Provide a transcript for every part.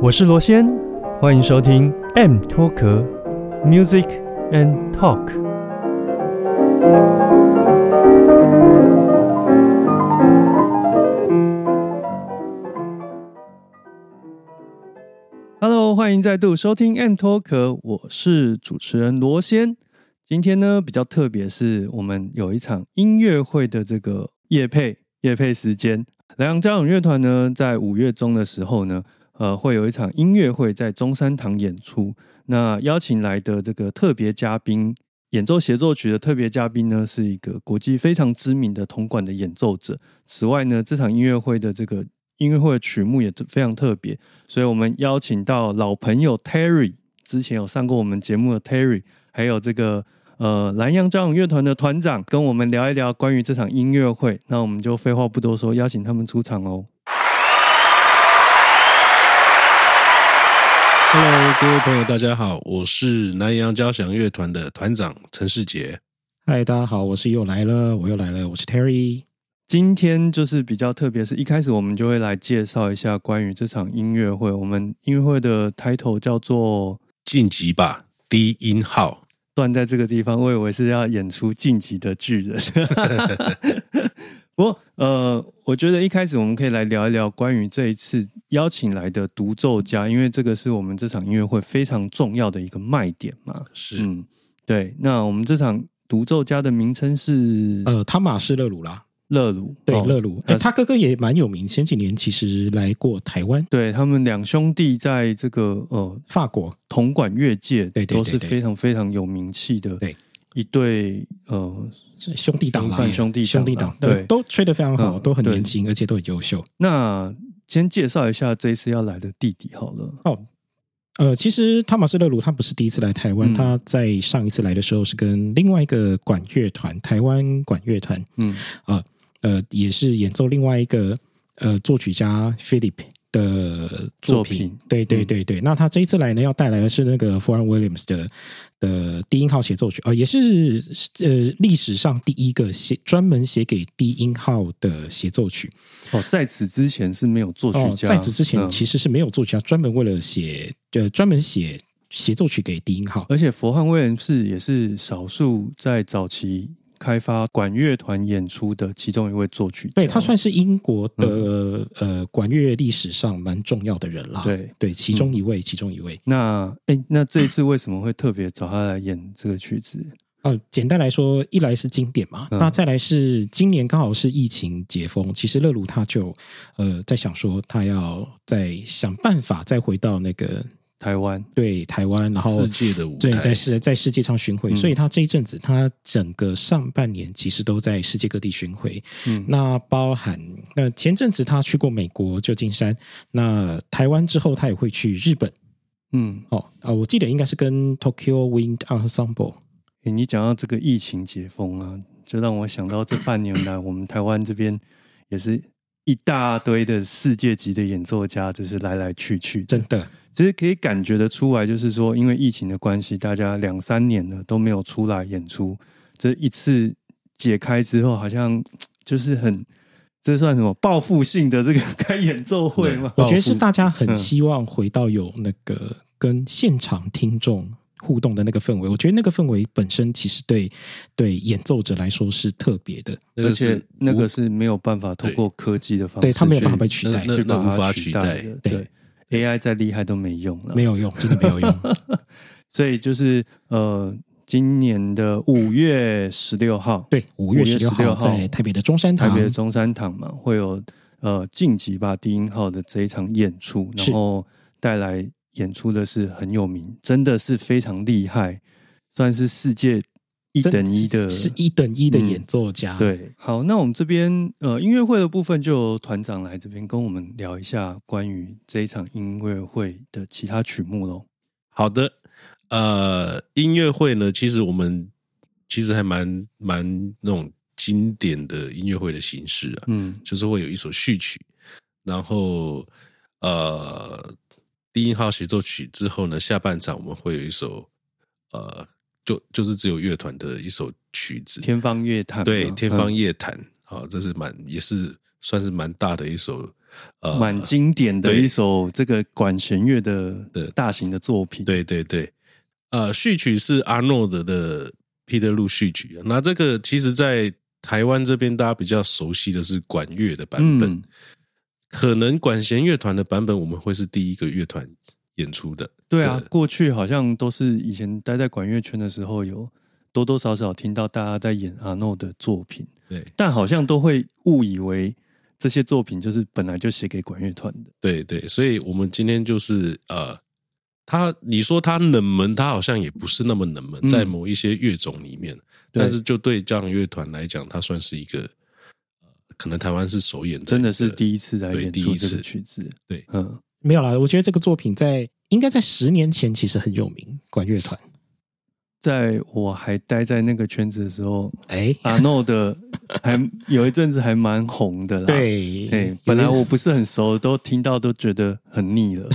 我是罗先，欢迎收听 M 脱壳 Music and Talk。Hello，欢迎再度收听 M 脱壳，我是主持人罗先。今天呢比较特别，是我们有一场音乐会的这个夜配夜配时间。莱昂交响乐团呢，在五月中的时候呢。呃，会有一场音乐会在中山堂演出。那邀请来的这个特别嘉宾，演奏协奏曲的特别嘉宾呢，是一个国际非常知名的铜管的演奏者。此外呢，这场音乐会的这个音乐会的曲目也非常特别，所以我们邀请到老朋友 Terry，之前有上过我们节目的 Terry，还有这个呃蓝洋交响乐团的团长，跟我们聊一聊关于这场音乐会。那我们就废话不多说，邀请他们出场哦。Hello，各位朋友，大家好，我是南洋交响乐团的团长陈世杰。嗨，大家好，我是又来了，我又来了，我是 Terry。今天就是比较特别，是一开始我们就会来介绍一下关于这场音乐会。我们音乐会的 title 叫做《晋级吧低音号》，断在这个地方，我以为是要演出《晋级的巨人》。不过，呃，我觉得一开始我们可以来聊一聊关于这一次邀请来的独奏家，因为这个是我们这场音乐会非常重要的一个卖点嘛。是，嗯，对。那我们这场独奏家的名称是呃，汤马斯勒鲁拉，勒鲁，对，勒鲁。哎，他哥哥也蛮有名，前几年其实来过台湾。对他们两兄弟在这个呃法国铜管乐界，对，都是非常非常有名气的。对。一对呃兄弟党，兄弟兄弟党，对，都吹得非常好，都很年轻，而且都很优秀。那先介绍一下这一次要来的弟弟好了。哦，呃，其实汤马斯勒鲁他不是第一次来台湾，他在上一次来的时候是跟另外一个管乐团，台湾管乐团，嗯啊呃，也是演奏另外一个呃作曲家 Philip。的作品，对对对对，那他这一次来呢，要带来的是那个 f o r e Williams 的的低音号协奏曲，呃，也是呃历史上第一个写专门写给低音号的协奏曲。哦，在此之前是没有作曲家，在此之前其实是没有作曲家专门为了写，呃，专门写协奏曲给低音号，而且佛汉威廉士也是少数在早期。开发管乐团演出的其中一位作曲，对他算是英国的呃管乐历史上蛮重要的人啦。对对，其中一位，其中一位。那哎，那这一次为什么会特别找他来演这个曲子？呃，简单来说，一来是经典嘛，那再来是今年刚好是疫情解封，其实乐鲁他就呃在想说，他要再想办法再回到那个。台湾对台湾，然后世界的舞对在世在世界上巡回，所以他这一阵子，他整个上半年其实都在世界各地巡回。嗯，那包含那前阵子他去过美国旧金山，那台湾之后他也会去日本。嗯，哦啊，我记得应该是跟 Tokyo Wind Ensemble。你讲到这个疫情解封啊，就让我想到这半年来，我们台湾这边也是一大堆的世界级的演奏家，就是来来去去，真的。其实可以感觉得出来，就是说，因为疫情的关系，大家两三年了都没有出来演出。这一次解开之后，好像就是很，这算什么报复性的这个开演奏会吗？我觉得是大家很希望回到有那个跟现场听众互动的那个氛围。我觉得那个氛围本身其实对对演奏者来说是特别的，而且那个是没有办法通过科技的方式，对他没有办法被取代，那那无法取代的，对。AI 再厉害都没用了，没有用，真的没有用。所以就是呃，今年的五月十六号，对，五月十六号在台北的中山堂，台北的中山堂嘛，会有呃晋级吧低音号的这一场演出，然后带来演出的是很有名，真的是非常厉害，算是世界一等一的，是一等一的演奏家。对，好，那我们这边呃音乐会的部分，就由团长来这边跟我们聊一下关于这一场音乐会的其他曲目喽。好的，呃，音乐会呢，其实我们其实还蛮蛮那种经典的音乐会的形式啊，嗯，就是会有一首序曲，然后呃。低音号协奏曲之后呢，下半场我们会有一首，呃，就就是只有乐团的一首曲子，《天方夜谭》。对，《天方夜谭》啊，这是蛮也是算是蛮大的一首，呃，蛮经典的一首这个管弦乐的的大型的作品。对对对，呃，序曲是阿诺德的《彼得路序曲》。那这个其实，在台湾这边大家比较熟悉的是管乐的版本。可能管弦乐团的版本，我们会是第一个乐团演出的。对啊，过去好像都是以前待在管乐圈的时候，有多多少少听到大家在演阿诺的作品。对，但好像都会误以为这些作品就是本来就写给管乐团的。对对，所以我们今天就是呃，他你说他冷门，他好像也不是那么冷门，在某一些乐种里面，但是就对这样乐团来讲，它算是一个。可能台湾是首演，真的是第一次来演出这个曲子。对，嗯，没有啦。我觉得这个作品在应该在十年前其实很有名，管乐团。在我还待在那个圈子的时候，哎，阿诺的还有一阵子还蛮红的啦。对，哎，本来我不是很熟，都听到都觉得很腻了。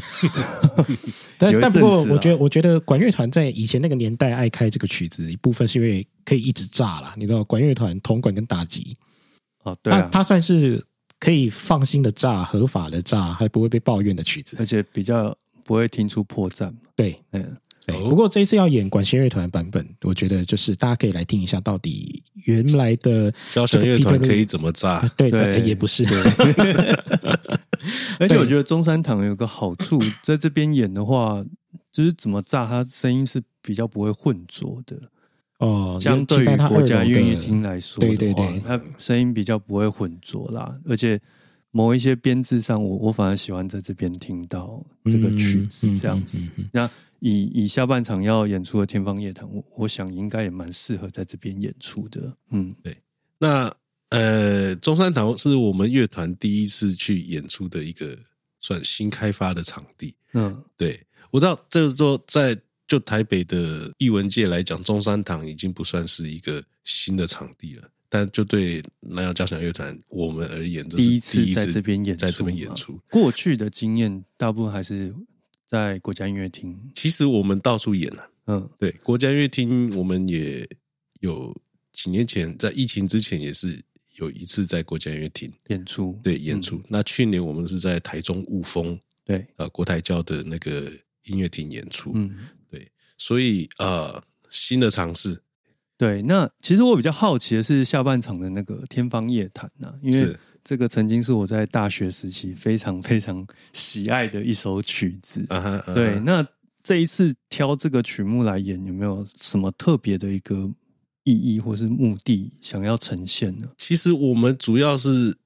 但 但不过，我觉得我觉得管乐团在以前那个年代爱开这个曲子，一部分是因为可以一直炸啦。你知道，管乐团铜管跟打击。哦，对啊，它算是可以放心的炸，合法的炸，还不会被抱怨的曲子，而且比较不会听出破绽。对，嗯，对。不过这一次要演管弦乐团版本，我觉得就是大家可以来听一下，到底原来的交响乐团可以怎么炸？对对，也不是。而且我觉得中山堂有个好处，在这边演的话，就是怎么炸，它声音是比较不会混浊的。哦，相对于国家音乐厅来说，对对对，它声音比较不会混浊啦。而且某一些编制上，我我反而喜欢在这边听到这个曲子这样子。那以以下半场要演出的《天方夜谭》，我我想应该也蛮适合在这边演出的。嗯，对。那呃，中山堂是我们乐团第一次去演出的一个算新开发的场地。嗯，对，我知道，就是说在。就台北的艺文界来讲，中山堂已经不算是一个新的场地了。但就对南洋交响乐团我们而言，第一次在这边演在这边演出。过去的经验大部分还是在国家音乐厅。其实我们到处演了，嗯，对，国家音乐厅我们也有几年前在疫情之前也是有一次在国家音乐厅演出，对演出。那去年我们是在台中雾峰，对，呃，国台教的那个音乐厅演出，嗯。对所以呃，新的尝试，对。那其实我比较好奇的是下半场的那个《天方夜谭》呐，因为这个曾经是我在大学时期非常非常喜爱的一首曲子。对，那这一次挑这个曲目来演，有没有什么特别的一个意义或是目的想要呈现呢？其实我们主要是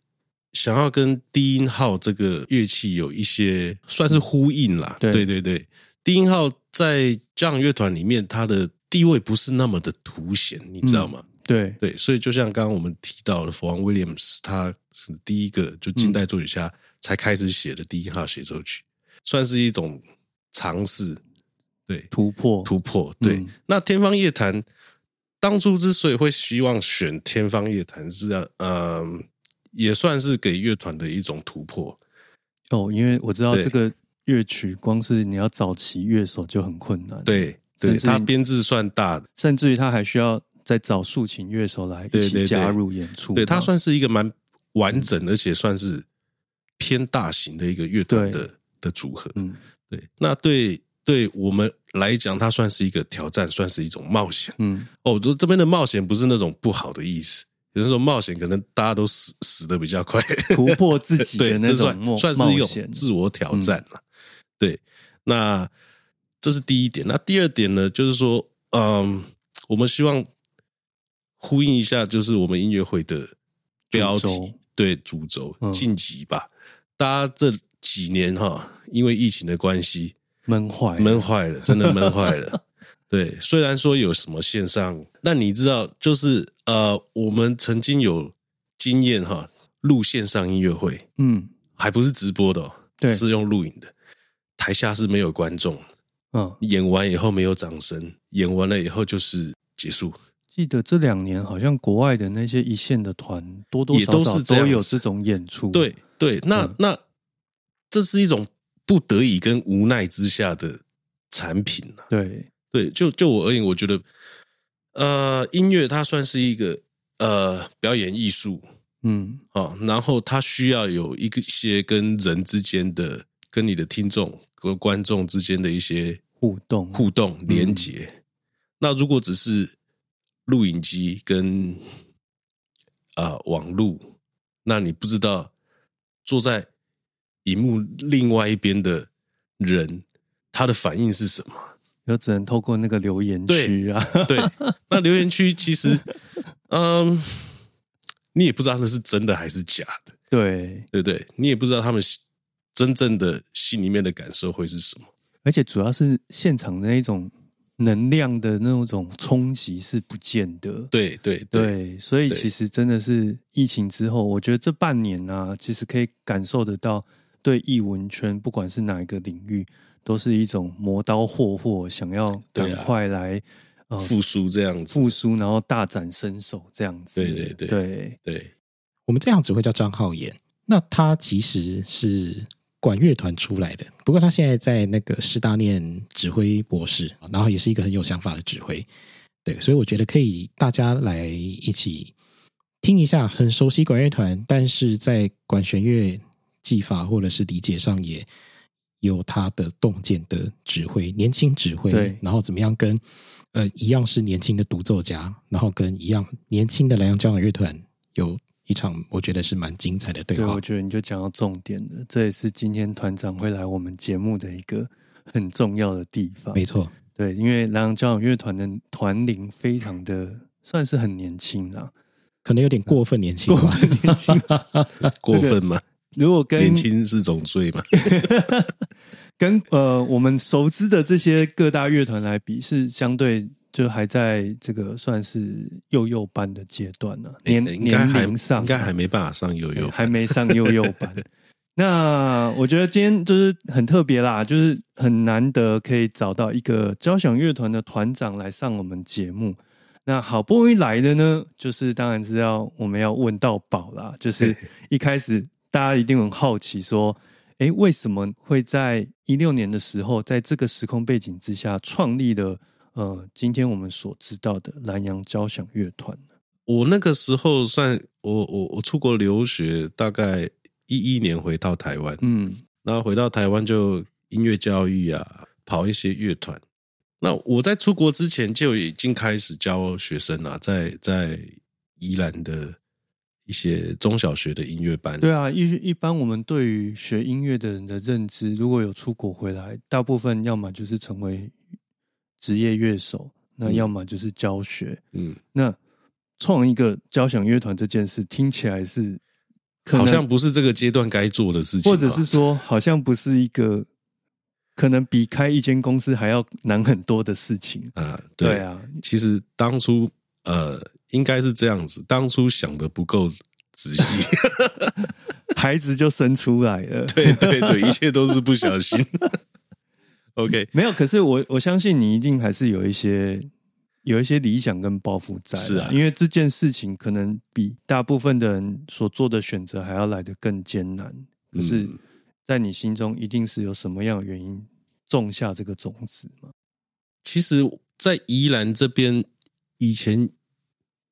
想要跟低音号这个乐器有一些算是呼应啦。对对对。低音号在交响乐团里面，它的地位不是那么的凸显，你知道吗？对对，所以就像刚刚我们提到的，弗朗威廉姆斯，他是第一个就近代作曲家才开始写的低音号协奏曲，算是一种尝试，对突破突破。对，那天方夜谭当初之所以会希望选天方夜谭，是要嗯，也算是给乐团的一种突破。哦，因为我知道这个。乐曲光是你要找齐乐手就很困难，对，对，他编制算大的，甚至于他还需要再找竖琴乐手来一起加入演出，对他算是一个蛮完整，而且算是偏大型的一个乐团的的组合，嗯，对，那对对我们来讲，它算是一个挑战，算是一种冒险，嗯，哦，这这边的冒险不是那种不好的意思，有人说冒险可能大家都死死的比较快，突破自己的 那种算是一种自我挑战了。对，那这是第一点。那第二点呢，就是说，嗯，我们希望呼应一下，就是我们音乐会的标题，对，主轴晋级吧。大家这几年哈，因为疫情的关系，闷坏，闷坏了，真的闷坏了。对，虽然说有什么线上，但你知道，就是呃，我们曾经有经验哈，录线上音乐会，嗯，还不是直播的，对，是用录影的，台下是没有观众，嗯，演完以后没有掌声，演完了以后就是结束。记得这两年好像国外的那些一线的团，多多少少都有这种演出。对对，那那这是一种不得已跟无奈之下的产品啊。对对，就就我而言，我觉得，呃，音乐它算是一个呃表演艺术，嗯，哦，然后它需要有一个些跟人之间的、跟你的听众和观众之间的一些互动、互动连接。那如果只是录影机跟啊网路，那你不知道坐在荧幕另外一边的人他的反应是什么？有只能透过那个留言区啊，对，那留言区其实，嗯，你也不知道那是真的还是假的，对，对对，你也不知道他们真正的心里面的感受会是什么，而且主要是现场的那种。能量的那种冲击是不见得，对对对，所以其实真的是疫情之后，我觉得这半年啊，其实可以感受得到，对艺文圈不管是哪一个领域，都是一种磨刀霍霍，想要赶快来复苏这样子，复苏，然后大展身手这样子。对对对。对。对，我们这样只会叫张浩言，那他其实是。管乐团出来的，不过他现在在那个师大念指挥博士，然后也是一个很有想法的指挥，对，所以我觉得可以大家来一起听一下，很熟悉管乐团，但是在管弦乐技法或者是理解上也有他的洞见的指挥，年轻指挥，然后怎么样跟呃一样是年轻的独奏家，然后跟一样年轻的南洋交响乐团有。一场我觉得是蛮精彩的对话。对，我觉得你就讲到重点了，这也是今天团长会来我们节目的一个 很重要的地方。没错，对，因为南洋交响乐团的团龄非常的算是很年轻啊，可能有点过分年轻，过分年轻，过分吗？如果跟年轻是种罪嘛？跟呃我们熟知的这些各大乐团来比，是相对。就还在这个算是幼幼班的阶段呢，年年龄上应该还没办法上幼幼，还没上幼幼班。那我觉得今天就是很特别啦，就是很难得可以找到一个交响乐团的团长来上我们节目。那好不容易来的呢，就是当然是要我们要问到宝啦。就是 一开始大家一定很好奇，说，哎，为什么会在一六年的时候，在这个时空背景之下创立了？呃，今天我们所知道的南洋交响乐团呢？我那个时候算我我我出国留学，大概一一年回到台湾，嗯，然后回到台湾就音乐教育啊，跑一些乐团。那我在出国之前就已经开始教学生了，在在宜兰的一些中小学的音乐班。对啊，一一般我们对于学音乐的人的认知，如果有出国回来，大部分要么就是成为。职业乐手，那要么就是教学。嗯，那创一个交响乐团这件事听起来是好像不是这个阶段该做的事情，或者是说好像不是一个可能比开一间公司还要难很多的事情啊。对啊，其实当初呃应该是这样子，当初想的不够仔细，孩子就生出来了。对对对，一切都是不小心。OK，没有，可是我我相信你一定还是有一些有一些理想跟抱负在，是啊，因为这件事情可能比大部分的人所做的选择还要来得更艰难。可是，在你心中一定是有什么样的原因种下这个种子吗？其实，在宜兰这边，以前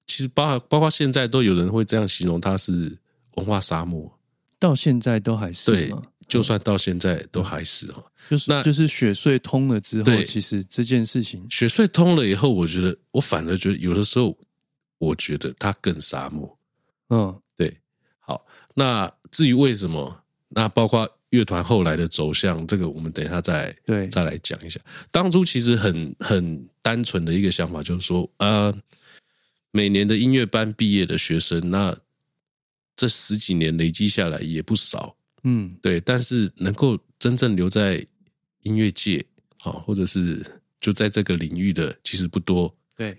其实包包括现在都有人会这样形容它是文化沙漠，到现在都还是对？就算到现在都还是哈，就是那就是雪隧通了之后，其实这件事情雪隧通了以后，我觉得我反而觉得有的时候，我觉得它更沙漠。嗯，对。好，那至于为什么，那包括乐团后来的走向，这个我们等一下再对再来讲一下。当初其实很很单纯的一个想法，就是说，呃，每年的音乐班毕业的学生，那这十几年累积下来也不少。嗯，对，但是能够真正留在音乐界，好，或者是就在这个领域的其实不多。对，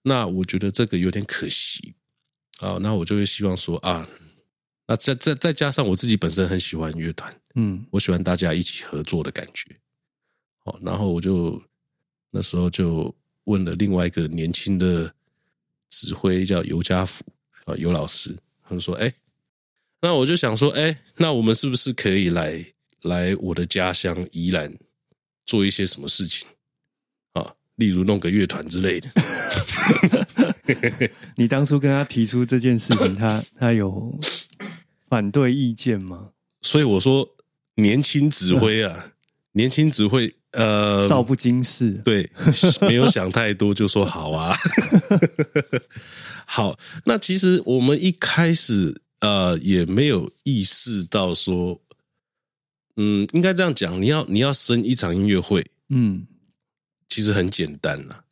那我觉得这个有点可惜啊。那我就会希望说啊，那再再再加上我自己本身很喜欢乐团，嗯，我喜欢大家一起合作的感觉。好，然后我就那时候就问了另外一个年轻的指挥，叫尤家福啊，尤老师，他们说：“哎，那我就想说，哎，那我们是不是可以来来我的家乡宜兰做一些什么事情啊？例如弄个乐团之类的。”你当初跟他提出这件事情，他 他有反对意见吗？所以我说，年轻指挥啊，年轻指挥。呃，少不经事，对，没有想太多就说好啊。好，那其实我们一开始呃也没有意识到说，嗯，应该这样讲，你要你要生一场音乐会，嗯，其实很简单啦，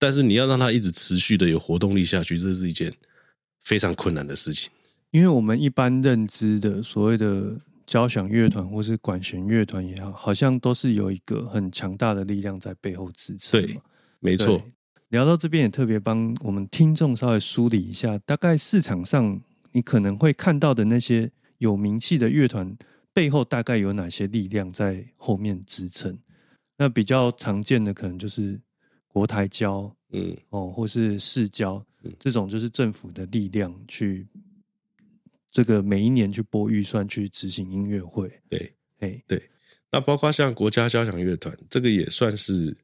但是你要让它一直持续的有活动力下去，这是一件非常困难的事情，因为我们一般认知的所谓的。交响乐团或是管弦乐团也好，好像都是有一个很强大的力量在背后支撑。对，没错。聊到这边也特别帮我们听众稍微梳理一下，大概市场上你可能会看到的那些有名气的乐团背后大概有哪些力量在后面支撑。那比较常见的可能就是国台交，嗯，哦，或是市交，这种就是政府的力量去。这个每一年去拨预算去执行音乐会，对，哎，对，那包括像国家交响乐团，这个也算是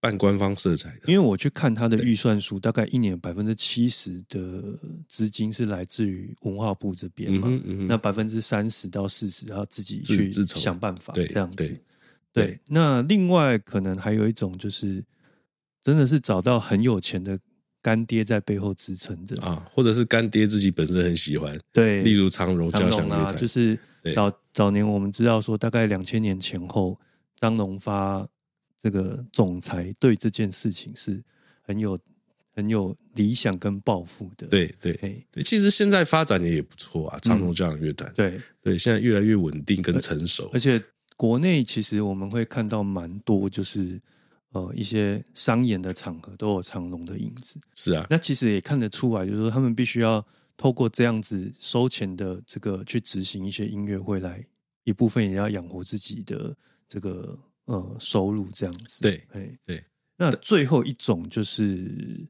半官方色彩的。因为我去看他的预算书，大概一年百分之七十的资金是来自于文化部这边嘛，那百分之三十到四十要自己去想办法，这样子。对，那另外可能还有一种就是，真的是找到很有钱的。干爹在背后支撑着啊，或者是干爹自己本身很喜欢，对，例如长荣交响乐团，就是早早年我们知道说，大概两千年前后，张荣发这个总裁对这件事情是很有很有理想跟抱负的，对对对，其实现在发展的也不错啊，长荣交响乐团，对对，现在越来越稳定跟成熟，而且国内其实我们会看到蛮多就是。呃，一些商演的场合都有长龙的影子，是啊。那其实也看得出来，就是说他们必须要透过这样子收钱的这个去执行一些音乐会，来一部分也要养活自己的这个呃收入，这样子。对，哎，对。那最后一种就是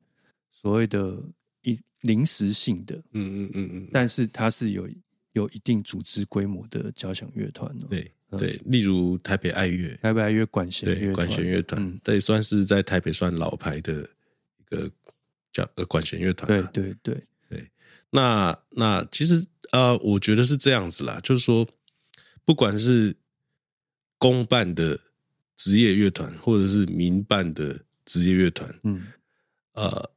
所谓的一临时性的，嗯嗯嗯嗯，但是它是有有一定组织规模的交响乐团哦。对。对，例如台北爱乐，台北爱乐管弦乐管弦乐团，这也算是在台北算老牌的一个叫呃管弦乐团。对对对。对，那那其实呃，我觉得是这样子啦，就是说，不管是公办的职业乐团，或者是民办的职业乐团，嗯，呃，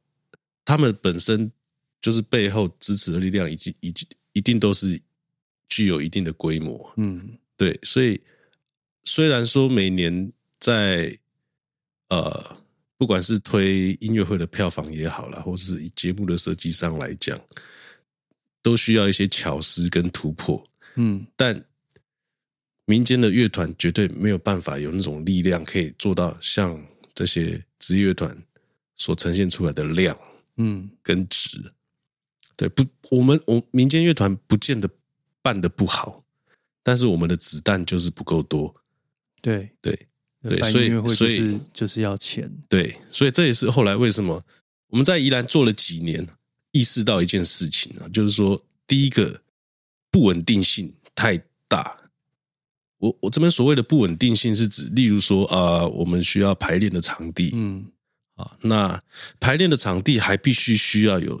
他们本身就是背后支持的力量，以及以及一定都是具有一定的规模，嗯。对，所以虽然说每年在呃，不管是推音乐会的票房也好啦，或者是以节目的设计上来讲，都需要一些巧思跟突破。嗯，但民间的乐团绝对没有办法有那种力量，可以做到像这些职业乐团所呈现出来的量，嗯，跟值。对，不，我们我民间乐团不见得办的不好。但是我们的子弹就是不够多，对对对，所以所以就是要钱，对，所以这也是后来为什么我们在宜兰做了几年，意识到一件事情啊，就是说第一个不稳定性太大。我我这边所谓的不稳定性是指，例如说啊，我们需要排练的场地，嗯啊，那排练的场地还必须需要有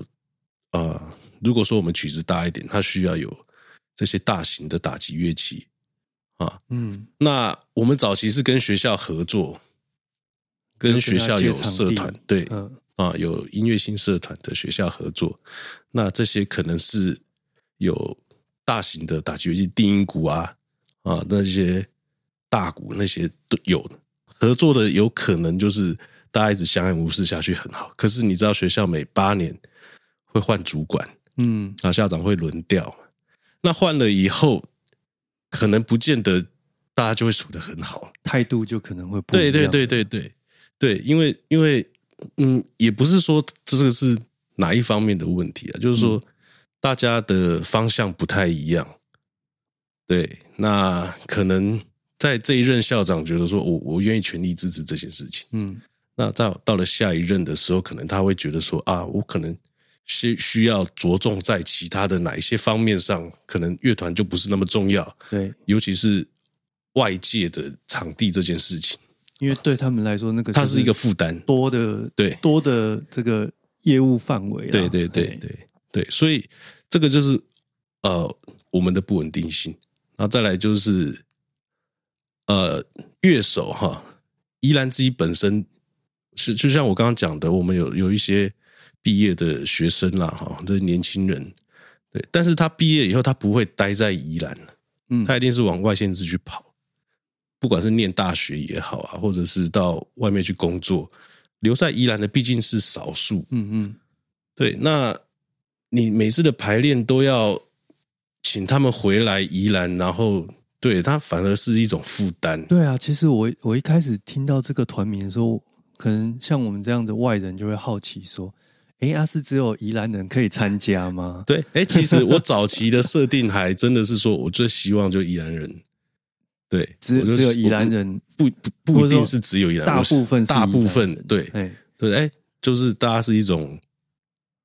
啊，如果说我们曲子大一点，它需要有。这些大型的打击乐器。啊，嗯，那我们早期是跟学校合作，跟学校有社团，对，嗯。啊，有音乐性社团的学校合作，那这些可能是有大型的打击乐器，定音鼓啊啊，那些大鼓那些都有合作的，有可能就是大家一直相安无事下去很好。可是你知道，学校每八年会换主管，嗯，啊，校长会轮调。那换了以后，可能不见得大家就会处的很好，态度就可能会不对对对对对对，因为因为嗯，也不是说这个是哪一方面的问题啊，就是说大家的方向不太一样。对，那可能在这一任校长觉得说我我愿意全力支持这件事情，嗯，那到到了下一任的时候，可能他会觉得说啊，我可能需需要着重在其他的哪一些方面上，可能乐团就不是那么重要，对，尤其是外界的场地这件事情，因为对他们来说，那个它是一个负担多的，对多的这个业务范围，对对对对对，所以这个就是呃我们的不稳定性。然后再来就是，呃，乐手哈，依然自己本身是就像我刚刚讲的，我们有有一些毕业的学生啦，哈，这是年轻人，对，但是他毕业以后，他不会待在宜兰，嗯，他一定是往外县市去跑，不管是念大学也好啊，或者是到外面去工作，留在宜兰的毕竟是少数，嗯嗯，对，那你每次的排练都要。请他们回来宜兰，然后对他反而是一种负担。对啊，其实我我一开始听到这个团名的时候，可能像我们这样的外人就会好奇说：“哎，阿是只有宜兰人可以参加吗？” 对，哎，其实我早期的设定还真的是说，我最希望就宜兰人。对，只只有宜兰人，不不不一定是只有宜兰，大部分大部分对，对，哎，就是大家是一种。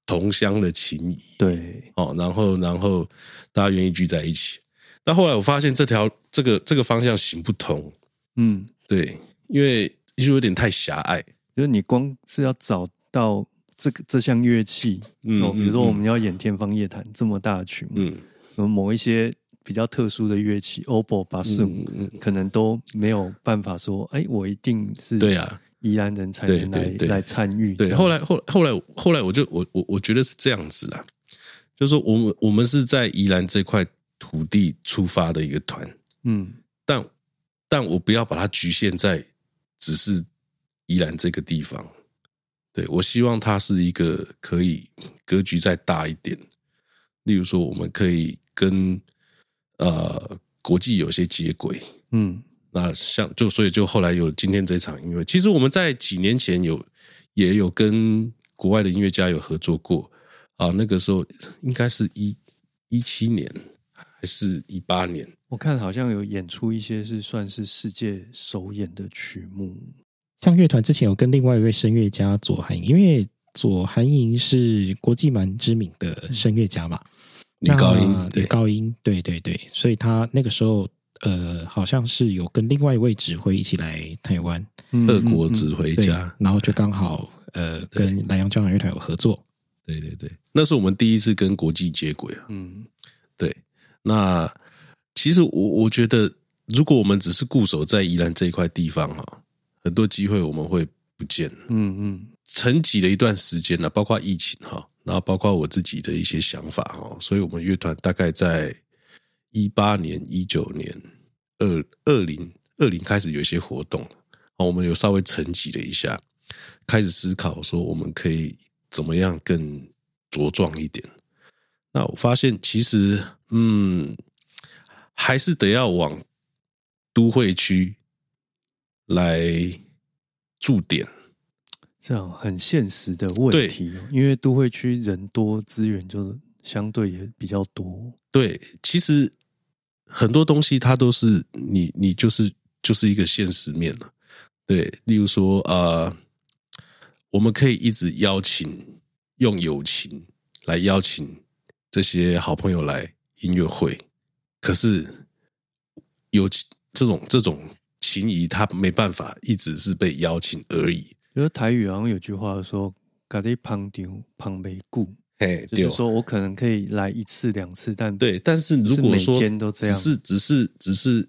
同乡的情谊，对，哦，然后，然后大家愿意聚在一起。但后来我发现这条这个这个方向行不通，嗯，对，因为就有点太狭隘。就是你光是要找到这个这项乐器，哦，比如说我们要演《天方夜谭》这么大的曲目，嗯，某一些比较特殊的乐器，oboe、巴斯，嗯，可能都没有办法说，哎，我一定是对呀。宜兰人才能来来参与。对，后来后后来后来，我就我我我觉得是这样子啦，就是说，我们我们是在宜兰这块土地出发的一个团，嗯，但但我不要把它局限在只是宜兰这个地方，对我希望它是一个可以格局再大一点，例如说，我们可以跟呃国际有些接轨，嗯。那像就所以就后来有今天这场音乐，其实我们在几年前有也有跟国外的音乐家有合作过。啊，那个时候应该是一一七年还是一八年，我看好像有演出一些是算是世界首演的曲目，像乐团之前有跟另外一位声乐家左韩，因为左韩莹是国际蛮知名的声乐家嘛，女高音女高音对对对，所以他那个时候。呃，好像是有跟另外一位指挥一起来台湾，俄国指挥家，然后就刚好呃跟南洋交响乐团有合作。对对对，那是我们第一次跟国际接轨啊。嗯，对。那其实我我觉得，如果我们只是固守在宜兰这一块地方哈，很多机会我们会不见。嗯嗯，沉寂了一段时间了，包括疫情哈，然后包括我自己的一些想法哈，所以我们乐团大概在。一八年、一九年、二二零二零开始有一些活动我们有稍微沉寂了一下，开始思考说我们可以怎么样更茁壮一点。那我发现其实，嗯，还是得要往都会区来驻点，这样很现实的问题。因为都会区人多，资源就相对也比较多。对，其实。很多东西它都是你你就是就是一个现实面了，对，例如说啊，我们可以一直邀请用友情来邀请这些好朋友来音乐会，可是有这种这种情谊，他没办法一直是被邀请而已。因为台语好像有句话说“咖喱旁丢旁没顾”。嘿，就是说我可能可以来一次两次，但对，但是如果说每天都这样是只是只是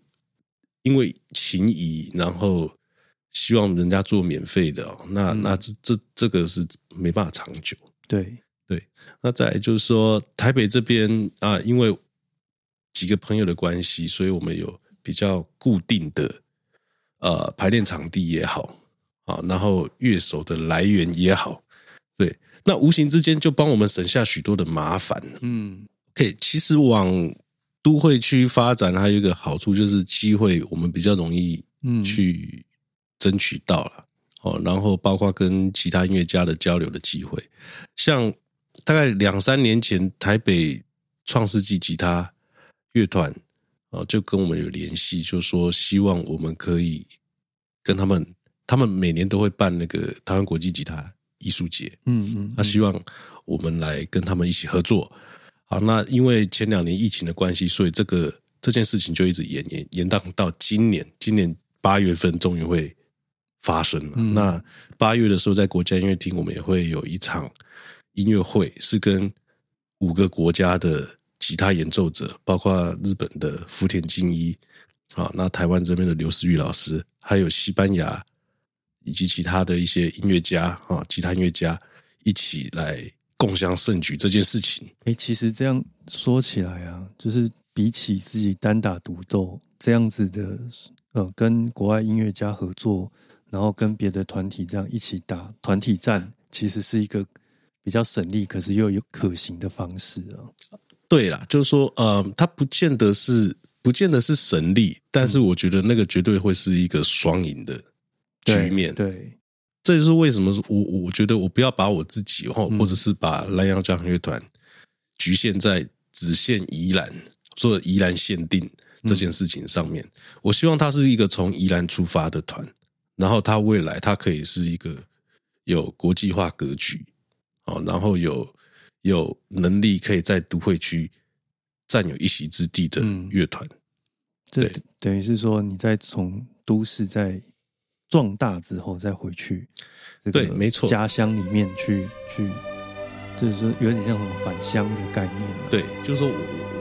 因为情谊，然后希望人家做免费的，那那这这这个是没办法长久。对对，那再就是说台北这边啊，因为几个朋友的关系，所以我们有比较固定的呃排练场地也好啊，然后乐手的来源也好，对。那无形之间就帮我们省下许多的麻烦。嗯，OK，其实往都会区发展还有一个好处就是机会，我们比较容易嗯去争取到了哦。然后包括跟其他音乐家的交流的机会，像大概两三年前，台北创世纪吉他乐团哦就跟我们有联系，就说希望我们可以跟他们，他们每年都会办那个台湾国际吉他艺术节，嗯嗯，他希望我们来跟他们一起合作。好，那因为前两年疫情的关系，所以这个这件事情就一直延延延到到今年，今年八月份终于会发生了。那八月的时候，在国家音乐厅，我们也会有一场音乐会，是跟五个国家的吉他演奏者，包括日本的福田敬一，啊，那台湾这边的刘思玉老师，还有西班牙以及其他的一些音乐家啊，吉他音乐家一起来。共享盛举这件事情，哎，其实这样说起来啊，就是比起自己单打独斗这样子的，呃，跟国外音乐家合作，然后跟别的团体这样一起打团体战，其实是一个比较省力，可是又有可行的方式啊。对啦，就是说，呃，它不见得是不见得是神力，但是我觉得那个绝对会是一个双赢的局面。对。这就是为什么我我觉得我不要把我自己或或者是把蓝洋交响乐团局限在只限宜兰做宜兰限定这件事情上面。我希望它是一个从宜兰出发的团，然后它未来它可以是一个有国际化格局哦，然后有有能力可以在都会区占有一席之地的乐团。这等于是说，你在从都市在。壮大之后再回去，对，没错，家乡里面去去，就是说有点像什么返乡的概念，对，就是说我。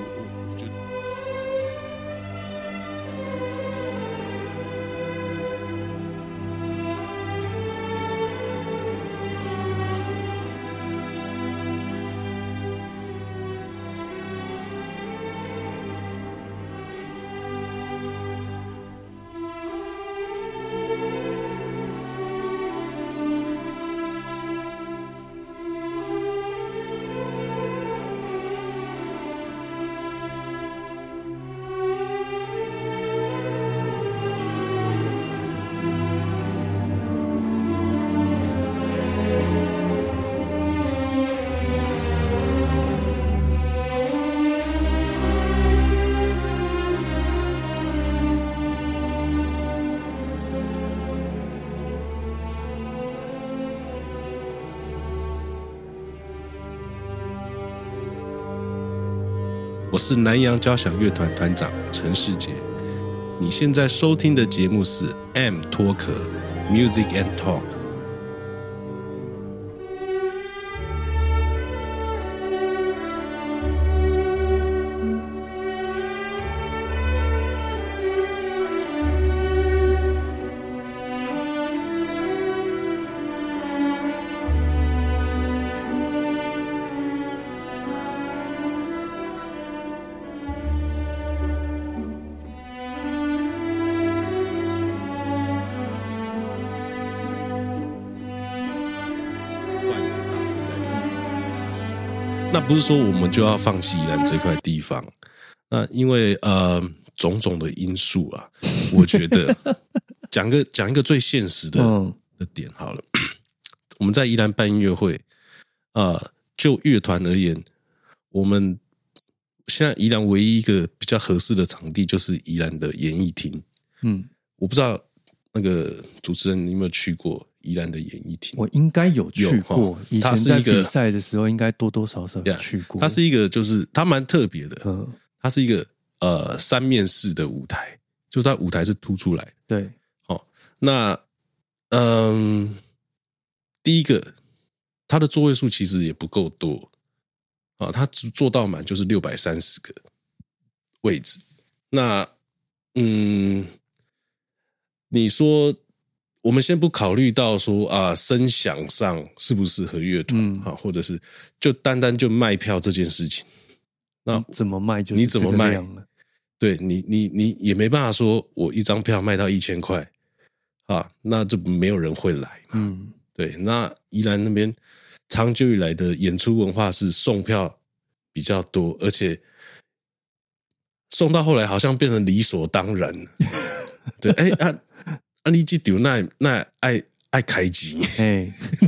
我是南洋交响乐团团长陈世杰。你现在收听的节目是 M 脱壳 Music and Talk。不是说我们就要放弃宜兰这块地方，那因为呃种种的因素啊，我觉得 讲个讲一个最现实的的点好了。我们在宜兰办音乐会，呃，就乐团而言，我们现在宜兰唯一一个比较合适的场地就是宜兰的演艺厅。嗯，我不知道那个主持人你有没有去过？宜兰的演艺厅，我应该有去过。以前在比赛的时候，应该多多少少去过。它是一个，就是它蛮特别的。嗯，它是一个呃三面式的舞台，就是它舞台是凸出来。对，哦，那嗯，第一个，它的座位数其实也不够多啊，它做到满就是六百三十个位置。那嗯，你说？我们先不考虑到说啊，声响上适不适合乐团啊，或者是就单单就卖票这件事情，那怎么卖就你怎么卖？对你，你你也没办法说我一张票卖到一千块啊，那就没有人会来嘛。嗯，对。那宜兰那边长久以来的演出文化是送票比较多，而且送到后来好像变成理所当然。对，哎啊啊！你记丢那那爱爱开机，哎，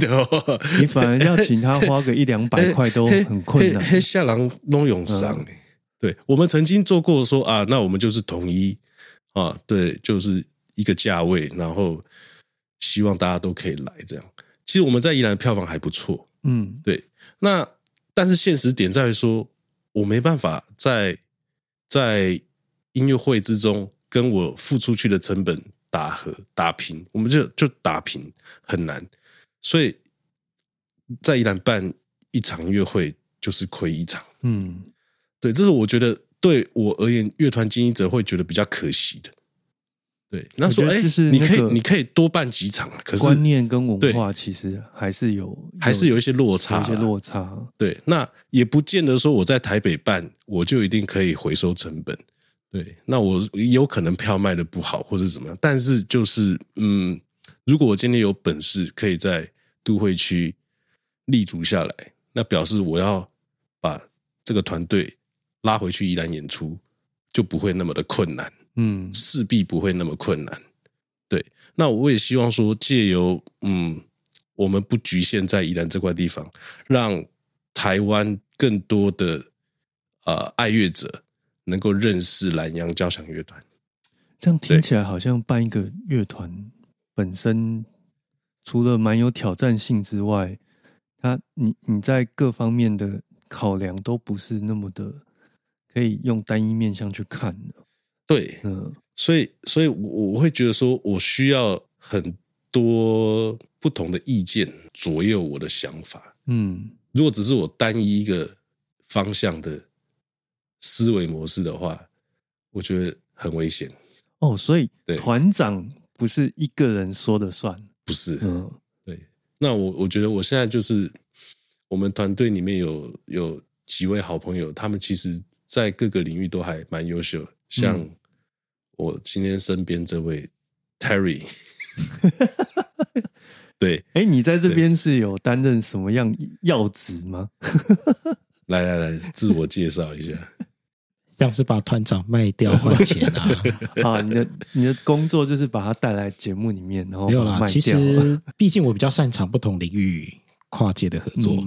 你反而要请他花个一两百块都很困难。黑下郎弄永上，对我们曾经做过说啊，那我们就是统一啊，对，就是一个价位，然后希望大家都可以来这样。其实我们在宜兰票房还不错，嗯，对。那但是现实点在于说，我没办法在在音乐会之中。跟我付出去的成本打和打平，我们就就打平很难，所以在宜兰办一场音乐会就是亏一场。嗯，对，这是我觉得对我而言，乐团经营者会觉得比较可惜的。对，那说哎，你可以你可以多办几场，可是观念跟文化其实还是有还是有一些落差，一些落差。对，那也不见得说我在台北办，我就一定可以回收成本。对，那我有可能票卖的不好或者怎么样，但是就是嗯，如果我今天有本事可以在都会区立足下来，那表示我要把这个团队拉回去宜兰演出，就不会那么的困难，嗯，势必不会那么困难。对，那我也希望说，借由嗯，我们不局限在宜兰这块地方，让台湾更多的呃爱乐者。能够认识南洋交响乐团，这样听起来好像办一个乐团本身除了蛮有挑战性之外，它你你在各方面的考量都不是那么的可以用单一面向去看的。对，嗯，所以所以我我会觉得说我需要很多不同的意见左右我的想法。嗯，如果只是我单一一个方向的。思维模式的话，我觉得很危险哦。所以团长不是一个人说的算，不是。嗯，对。那我我觉得我现在就是我们团队里面有有几位好朋友，他们其实在各个领域都还蛮优秀。像我今天身边这位 Terry，对，哎，你在这边是有担任什么样要职吗？来来来，自我介绍一下。像是把团长卖掉换钱啊！啊，你的你的工作就是把他带来节目里面，然后没有啦。其实，毕竟我比较擅长不同领域跨界的合作。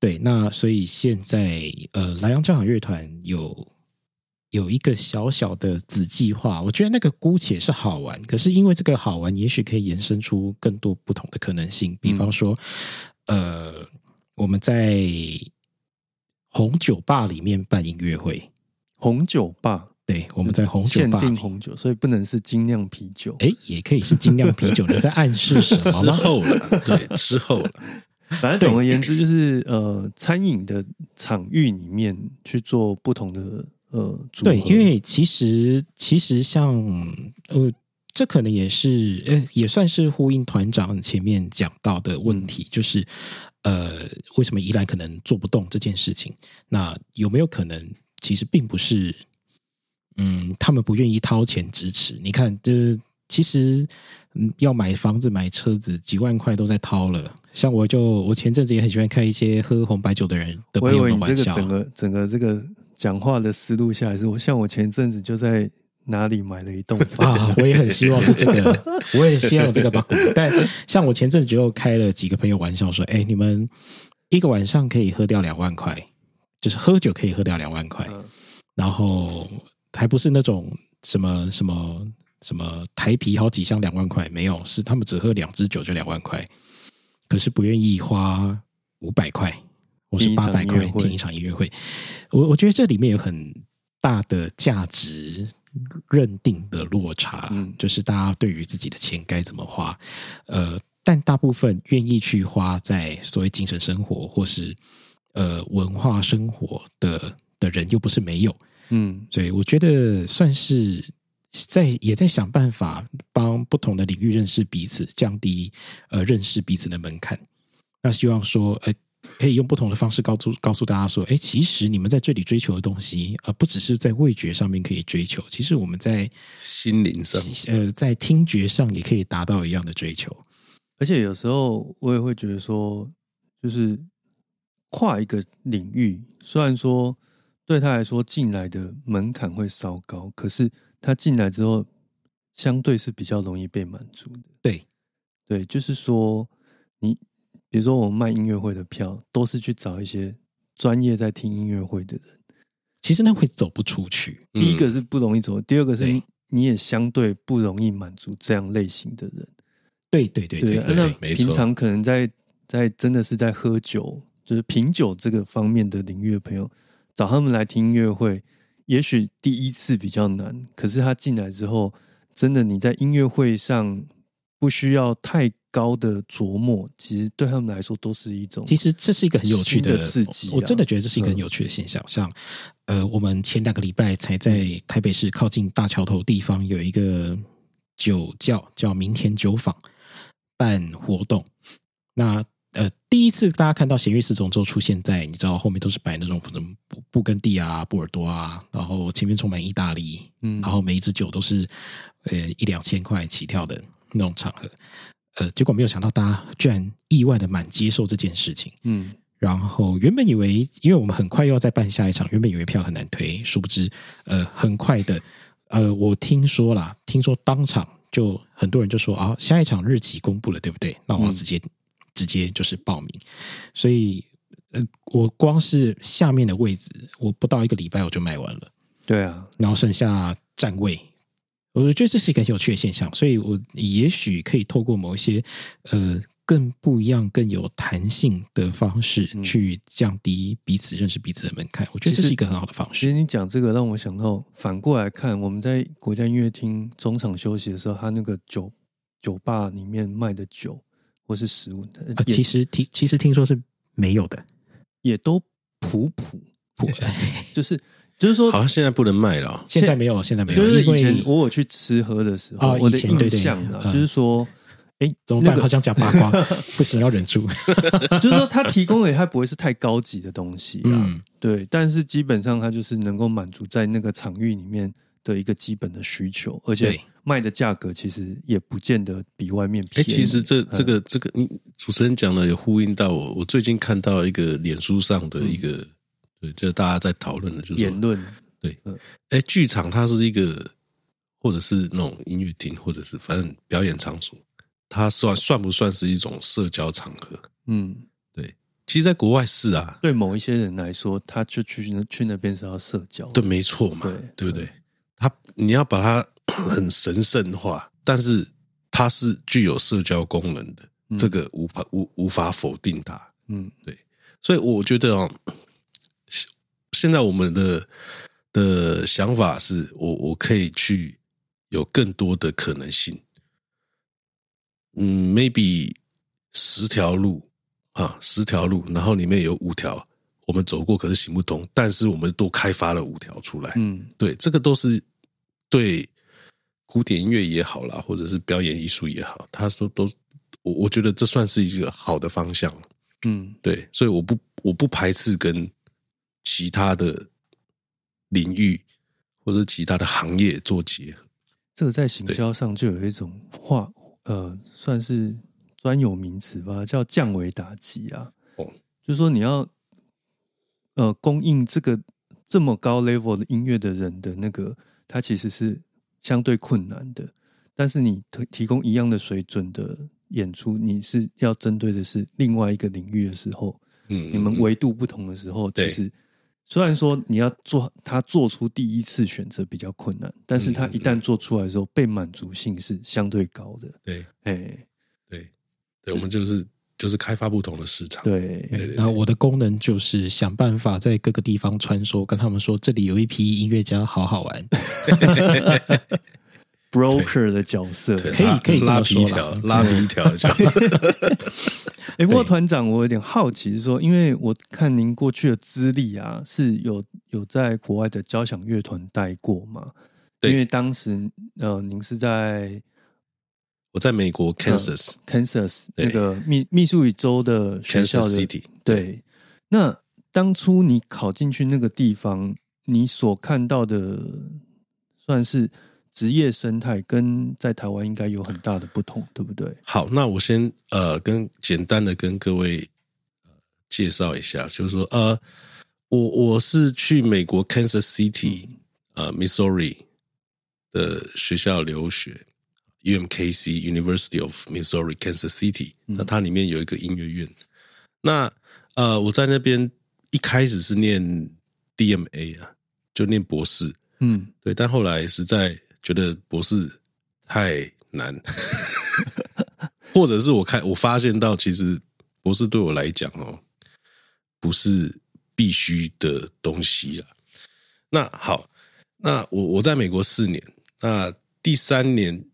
对，那所以现在呃，莱阳交响乐团有有一个小小的子计划，我觉得那个姑且是好玩，可是因为这个好玩，也许可以延伸出更多不同的可能性。比方说，呃，我们在。红酒吧里面办音乐会，红酒吧，对，我们在红酒吧限定红酒，所以不能是精酿啤酒。哎，也可以是精酿啤酒。你在暗示什么？之后了，对，之后了。反正总而言之，就是呃，餐饮的场域里面去做不同的呃，对，因为其实其实像呃，这可能也是呃，也算是呼应团长前面讲到的问题，就是。呃，为什么宜兰可能做不动这件事情？那有没有可能，其实并不是，嗯，他们不愿意掏钱支持？你看，这其实，嗯，要买房子、买车子，几万块都在掏了。像我就，我前阵子也很喜欢看一些喝红白酒的人的朋友的玩笑。整个整个这个讲话的思路下来，是我像我前阵子就在。哪里买了一栋房啊？我也很希望是这个，我也希望有这个吧。但像我前阵子就开了几个朋友玩笑说：“哎，你们一个晚上可以喝掉两万块，就是喝酒可以喝掉两万块，然后还不是那种什么什么什么台啤好几箱两万块，没有，是他们只喝两支酒就两万块，可是不愿意花五百块，我是八百块听一场音乐会。我我觉得这里面有很大的价值。”认定的落差，就是大家对于自己的钱该怎么花，呃，但大部分愿意去花在所谓精神生活或是呃文化生活的的人，又不是没有，嗯，所以我觉得算是在也在想办法帮不同的领域认识彼此，降低呃认识彼此的门槛。那希望说，呃。可以用不同的方式告诉告诉大家说，哎，其实你们在这里追求的东西，呃，不只是在味觉上面可以追求，其实我们在心灵上，呃，在听觉上也可以达到一样的追求。而且有时候我也会觉得说，就是跨一个领域，虽然说对他来说进来的门槛会稍高，可是他进来之后，相对是比较容易被满足的。对，对，就是说，你比如说我们卖音乐会的票，都是去找一些专业在听音乐会的人。其实那会走不出去。第一个是不容易走，第二个是你也相对不容易满足这样类型的人。对对对对，那平常可能在在真的是在喝酒，就是品酒这个方面的领域的朋友，找他们来听音乐会，也许第一次比较难，可是他进来之后，真的你在音乐会上不需要太高的琢磨，其实对他们来说都是一种。其实这是一个很有趣的刺激，我真的觉得这是一个很有趣的现象。像呃，我们前两个礼拜才在台北市靠近大桥头地方有一个酒窖，叫明天酒坊。办活动，那呃，第一次大家看到咸鱼四重奏出现在，你知道后面都是摆那种什么布布根地啊、波尔多啊，然后前面充满意大利，嗯，然后每一支酒都是呃一两千块起跳的那种场合，呃，结果没有想到大家居然意外的蛮接受这件事情，嗯，然后原本以为，因为我们很快又要再办下一场，原本以为票很难推，殊不知，呃，很快的，呃，我听说啦，听说当场。就很多人就说啊，下一场日期公布了，对不对？那我要直接直接就是报名。所以，呃，我光是下面的位置，我不到一个礼拜我就卖完了。对啊，然后剩下站位，我觉得这是一个很有趣的现象。所以我也许可以透过某一些呃。更不一样、更有弹性的方式去降低彼此认识彼此的门槛，我觉得这是一个很好的方式。其实你讲这个让我想到，反过来看，我们在国家音乐厅中场休息的时候，他那个酒酒吧里面卖的酒或是食物，啊，其实听其实听说是没有的，也都普普普，就是就是说，好像现在不能卖了，现在没有，现在没有。就是以前我有去吃喝的时候，我的印象啊，就是说。哎，怎么办？好像讲八卦，不行，要忍住。就是说，他提供的他不会是太高级的东西啊，对。但是基本上，他就是能够满足在那个场域里面的一个基本的需求，而且卖的价格其实也不见得比外面便宜。其实这这个这个，你主持人讲的也呼应到我。我最近看到一个脸书上的一个，对，就大家在讨论的，就是言论。对，哎，剧场它是一个，或者是那种音乐厅，或者是反正表演场所。它算算不算是一种社交场合？嗯，对。其实，在国外是啊，对某一些人来说，他就去那去那边是要社交，对，没错嘛，对，对不对？他你要把它 很神圣化，但是它是具有社交功能的，这个无法无无法否定它。嗯，对。所以我觉得哦，现在我们的的想法是我我可以去有更多的可能性。嗯，maybe 十条路啊，十条路，然后里面有五条我们走过，可是行不通，但是我们都开发了五条出来。嗯，对，这个都是对古典音乐也好啦，或者是表演艺术也好，他说都我我觉得这算是一个好的方向。嗯，对，所以我不我不排斥跟其他的领域或者其他的行业做结合。这个在行销上就有一种话。呃，算是专有名词吧，叫降维打击啊。哦，就是说你要呃供应这个这么高 level 的音乐的人的那个，它其实是相对困难的。但是你提提供一样的水准的演出，你是要针对的是另外一个领域的时候，嗯，你们维度不同的时候，其实。虽然说你要做他做出第一次选择比较困难，但是他一旦做出来的时候，被满足性是相对高的。对，哎，对，对，我们就是就是开发不同的市场。对，然后我的功能就是想办法在各个地方穿梭，跟他们说这里有一批音乐家，好好玩。broker 的角色可以可以拉皮条，拉皮条的角色。哎，不过团长，我有点好奇，是说，因为我看您过去的资历啊，是有有在国外的交响乐团待过嘛？对，因为当时呃，您是在我在美国 Kansas，Kansas 那个密密苏里州的学校的 City。对，那当初你考进去那个地方，你所看到的算是。职业生态跟在台湾应该有很大的不同，对不对？好，那我先呃跟简单的跟各位介绍一下，就是说呃我我是去美国 Kansas City 啊，Missouri 的学校留学，UMKC University of Missouri Kansas City。那它里面有一个音乐院。那呃，我在那边一开始是念 DMA 啊，就念博士。嗯，对。但后来是在觉得博士太难，或者是我看我发现到，其实博士对我来讲哦，不是。必须的东西了。那好，那我我在美国四年，那第三年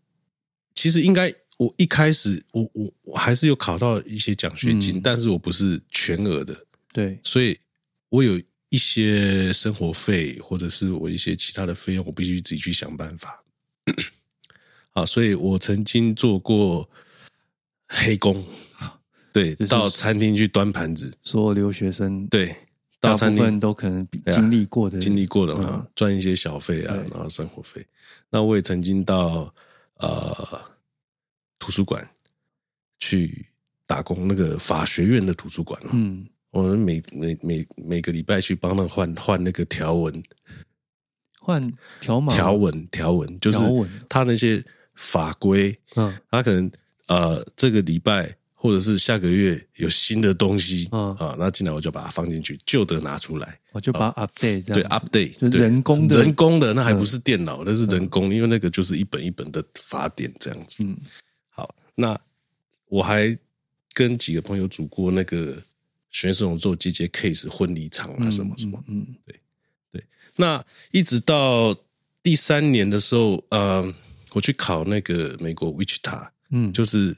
其实应该我一开始我我我还是有考到一些奖学金，但是我不是全额的，对，所以我有一些生活费或者是我一些其他的费用，我必须自己去想办法。好，所以我曾经做过黑工，对，到餐厅去端盘子，所有留学生对。大部分都可能经历过的，经历过的嘛，赚一些小费啊，然后生活费。那我也曾经到呃图书馆去打工，那个法学院的图书馆嗯，我们每每每每个礼拜去帮他换换那个条纹，换条码条纹条纹，就是他那些法规，嗯，他可能呃这个礼拜。或者是下个月有新的东西啊，那进来我就把它放进去，旧的拿出来，我就把 update 对 update，就人工的。人工的，那还不是电脑，那是人工，因为那个就是一本一本的法典这样子。嗯，好，那我还跟几个朋友组过那个选手做接接 case 婚礼场啊什么什么，嗯，对对。那一直到第三年的时候，呃，我去考那个美国 Wichita，嗯，就是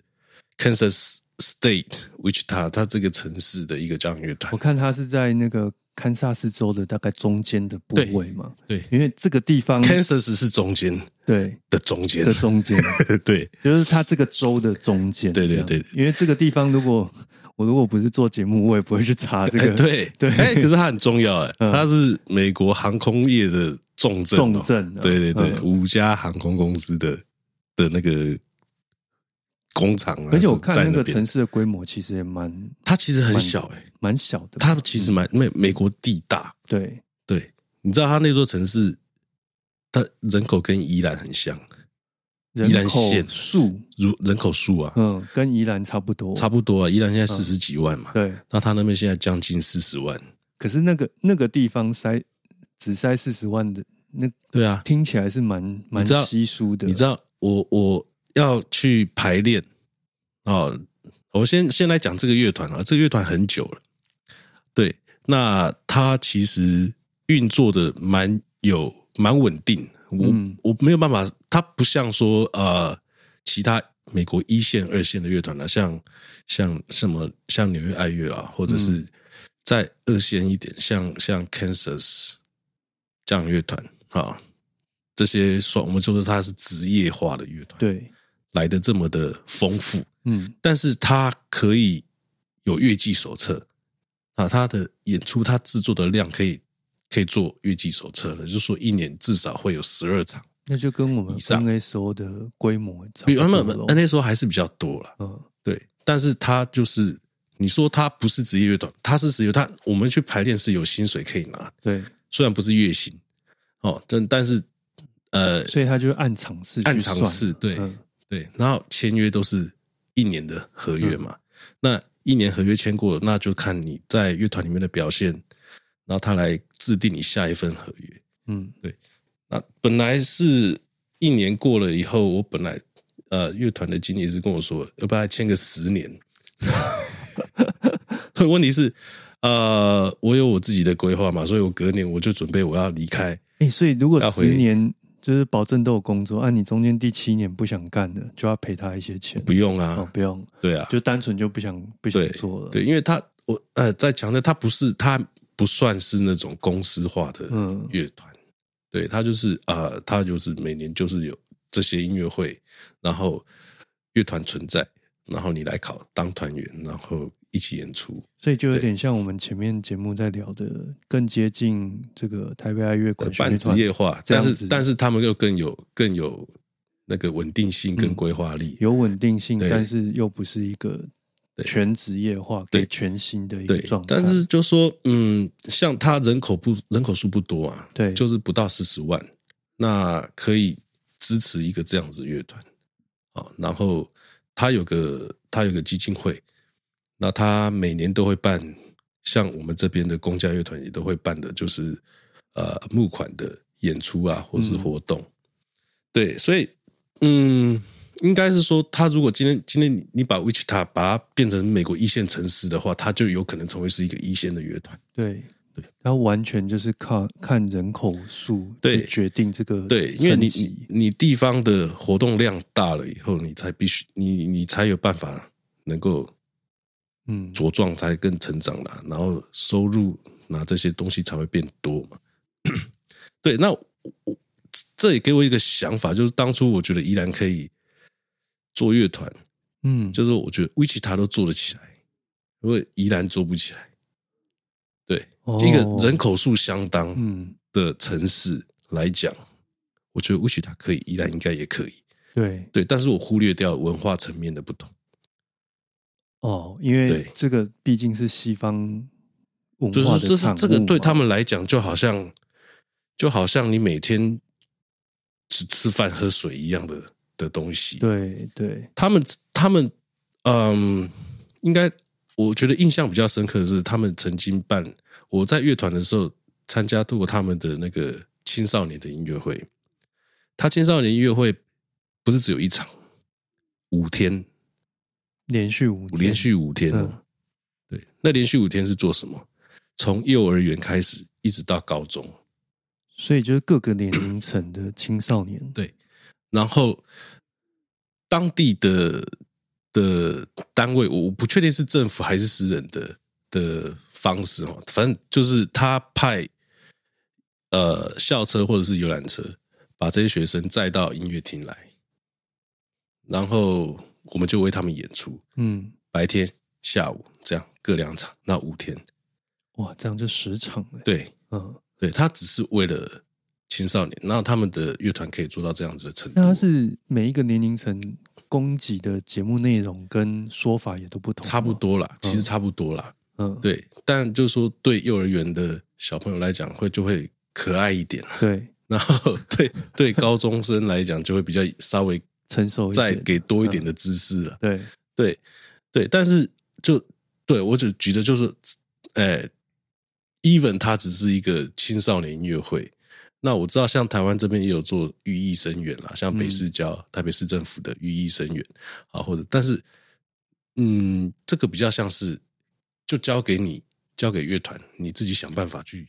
Kansas。State，which 它它这个城市的一个交响乐团，我看它是在那个堪萨斯州的大概中间的部位嘛。对，因为这个地方，Kansas 是中间，对。的中间。的中间，对，就是它这个州的中间。对对对，因为这个地方，如果我如果不是做节目，我也不会去查这个。对 对，哎，可是它很重要哎，它是美国航空业的重镇，重镇。对对对，五家航空公司的的那个。工厂啊，而且我看那个城市的规模其实也蛮，它其实很小哎，蛮小的。它其实蛮美美国地大，对对。你知道它那座城市，它人口跟宜兰很像，宜兰县数如人口数啊，嗯，跟宜兰差不多，差不多啊。宜兰现在四十几万嘛，对。那他那边现在将近四十万，可是那个那个地方塞只塞四十万的那，对啊，听起来是蛮蛮稀疏的。你知道我我。要去排练哦，我先先来讲这个乐团啊，这个乐团很久了，对，那它其实运作的蛮有蛮稳定，我我没有办法，它不像说呃其他美国一线二线的乐团呢，像像什么像纽约爱乐啊，或者是再二线一点，像像 Kansas 这样乐团啊，这些算我们就说它是职业化的乐团，对。来的这么的丰富，嗯，但是它可以有乐季手册啊，它的演出它制作的量可以可以做月季手册了，就是说一年至少会有十二场，那就跟我们上。N S O 的规模比他们 N S O 还是比较多了，嗯，对，但是他就是你说他不是职业乐团，他是职业，他我们去排练是有薪水可以拿，对，虽然不是月薪哦，但但是呃，所以他就按场次按场次对。对，然后签约都是一年的合约嘛，那一年合约签过，那就看你在乐团里面的表现，然后他来制定你下一份合约。嗯，对。那本来是一年过了以后，我本来呃乐团的经理是跟我说，要不要签个十年？问题是呃，我有我自己的规划嘛，所以我隔年我就准备我要离开。哎，所以如果十年。就是保证都有工作，按你中间第七年不想干的，就要赔他一些钱。不用啊，不用。对啊，就单纯就不想不想做了。对，因为他我呃在强调，他不是他不算是那种公司化的乐团，对他就是啊，他就是每年就是有这些音乐会，然后乐团存在，然后你来考当团员，然后。一起演出，所以就有点像我们前面节目在聊的，更接近这个台北爱乐管半职业化，但是但是他们又更有更有那个稳定性跟规划力，有稳定性，但是又不是一个全职业化，对全新的一个状态。但是就说，嗯，像他人口不人口数不多啊，对，就是不到四十万，那可以支持一个这样子乐团啊。然后他有个他有个基金会，那他每年都会办，像我们这边的公家乐团也都会办的，就是呃募款的演出啊，或是活动。对，所以嗯。应该是说，他如果今天今天你你把 Wichita 把它变成美国一线城市的话，他就有可能成为是一个一线的乐团。对对，它完全就是靠看人口数对决定这个对，因为你你你地方的活动量大了以后，你才必须你你才有办法能够嗯茁壮，才更成长了，然后收入那这些东西才会变多嘛。对，那我这也给我一个想法，就是当初我觉得依然可以。做乐团，嗯，就是我觉得维奇他都做得起来，因为宜兰做不起来。对，一个人口数相当的城市来讲，我觉得维奇他可以，宜兰应该也可以。对对，但是我忽略掉文化层面的不同。哦，因为这个毕竟是西方文化的，这是这个对他们来讲，就好像就好像你每天只吃饭喝水一样的。的东西，对对，他们他们，嗯，应该我觉得印象比较深刻的是，他们曾经办我在乐团的时候参加过他们的那个青少年的音乐会。他青少年音乐会不是只有一场，五天，连续五连续五天，对，那连续五天是做什么？从幼儿园开始一直到高中，所以就是各个年龄层的青少年，对。然后，当地的的单位，我不确定是政府还是私人的的方式哦，反正就是他派呃校车或者是游览车，把这些学生载到音乐厅来，然后我们就为他们演出。嗯，白天、下午这样各两场，那五天，哇，这样就十场了。对，嗯，对他只是为了。青少年，那他们的乐团可以做到这样子的程度。那是每一个年龄层供给的节目内容跟说法也都不同，差不多啦，其实差不多啦。嗯，对。但就是说，对幼儿园的小朋友来讲，会就会可爱一点。对。然后，对对高中生来讲，就会比较稍微成熟，再给多一点的知识了。对对对。但是，就对我只举的就是，哎，even 它只是一个青少年音乐会。那我知道，像台湾这边也有做寓意生源啦，像北市交台北市政府的寓意生源啊，或者但是，嗯，这个比较像是就交给你，交给乐团，你自己想办法去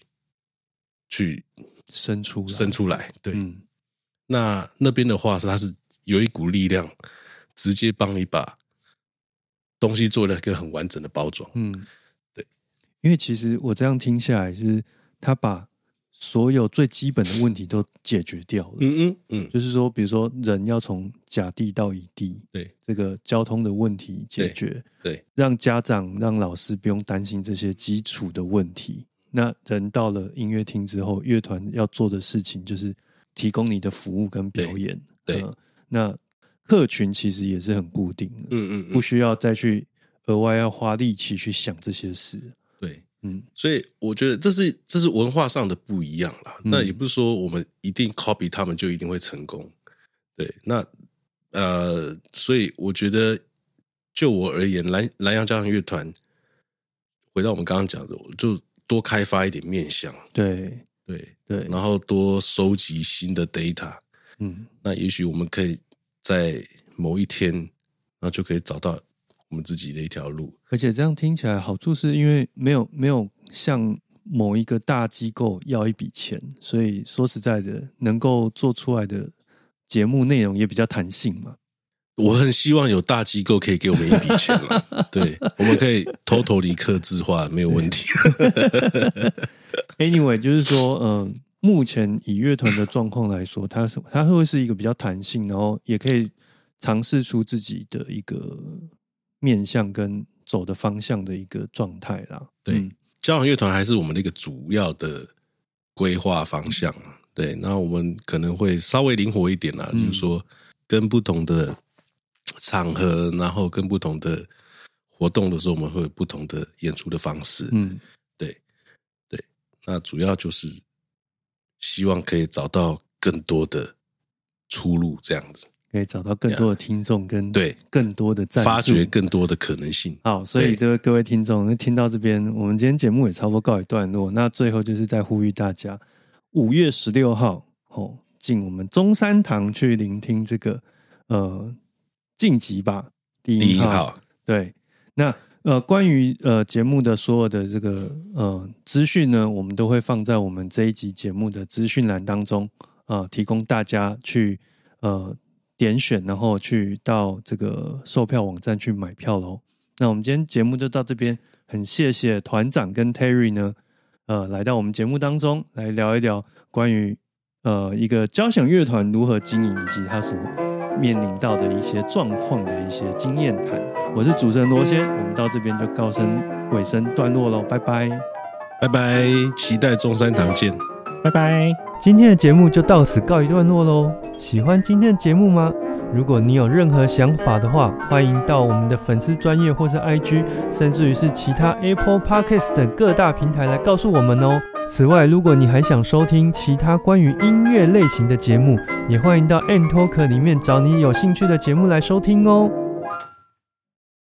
去生出生出来。对，那那边的话是它是有一股力量，直接帮你把东西做了一个很完整的包装。嗯，对，因为其实我这样听下来，就是他把。所有最基本的问题都解决掉了。嗯嗯嗯，就是说，比如说，人要从甲地到乙地，对这个交通的问题解决，对，让家长、让老师不用担心这些基础的问题。那人到了音乐厅之后，乐团要做的事情就是提供你的服务跟表演。对，那客群其实也是很固定的。嗯嗯，不需要再去额外要花力气去想这些事。嗯，所以我觉得这是这是文化上的不一样啦。那也不是说我们一定 copy 他们就一定会成功。对，那呃，所以我觉得就我而言，蓝蓝洋交响乐团回到我们刚刚讲的，就多开发一点面向。对对对，然后多收集新的 data。嗯，那也许我们可以在某一天，然后就可以找到。我们自己的一条路，而且这样听起来好处是因为没有没有向某一个大机构要一笔钱，所以说实在的，能够做出来的节目内容也比较弹性嘛。我很希望有大机构可以给我们一笔钱嘛，对，我们可以偷偷离克制化，没有问题。Anyway，就是说，嗯，目前以乐团的状况来说，它是它会是一个比较弹性，然后也可以尝试出自己的一个。面向跟走的方向的一个状态啦。对，交响乐团还是我们的一个主要的规划方向。对，那我们可能会稍微灵活一点啦，比如说跟不同的场合，然后跟不同的活动的时候，我们会有不同的演出的方式。嗯，对对，那主要就是希望可以找到更多的出路，这样子可以找到更多的听众跟对更多的发掘更多的可能性。好，所以这位各位听众，那听到这边，我们今天节目也差不多告一段落。那最后就是在呼吁大家，五月十六号哦。进我们中山堂去聆听这个呃晋级吧第一号对那呃关于呃节目的所有的这个呃资讯呢，我们都会放在我们这一集节目的资讯栏当中啊，提供大家去呃点选，然后去到这个售票网站去买票喽。那我们今天节目就到这边，很谢谢团长跟 Terry 呢呃来到我们节目当中来聊一聊关于。呃，一个交响乐团如何经营，以及他所面临到的一些状况的一些经验谈。我是主持人罗先，我们到这边就告声尾声段落喽，拜拜，拜拜，期待中山堂见，拜拜。今天的节目就到此告一段落喽。喜欢今天的节目吗？如果你有任何想法的话，欢迎到我们的粉丝专业或是 IG，甚至于是其他 Apple Podcast 等各大平台来告诉我们哦。此外，如果你还想收听其他关于音乐类型的节目，也欢迎到 N Talk 里面找你有兴趣的节目来收听哦。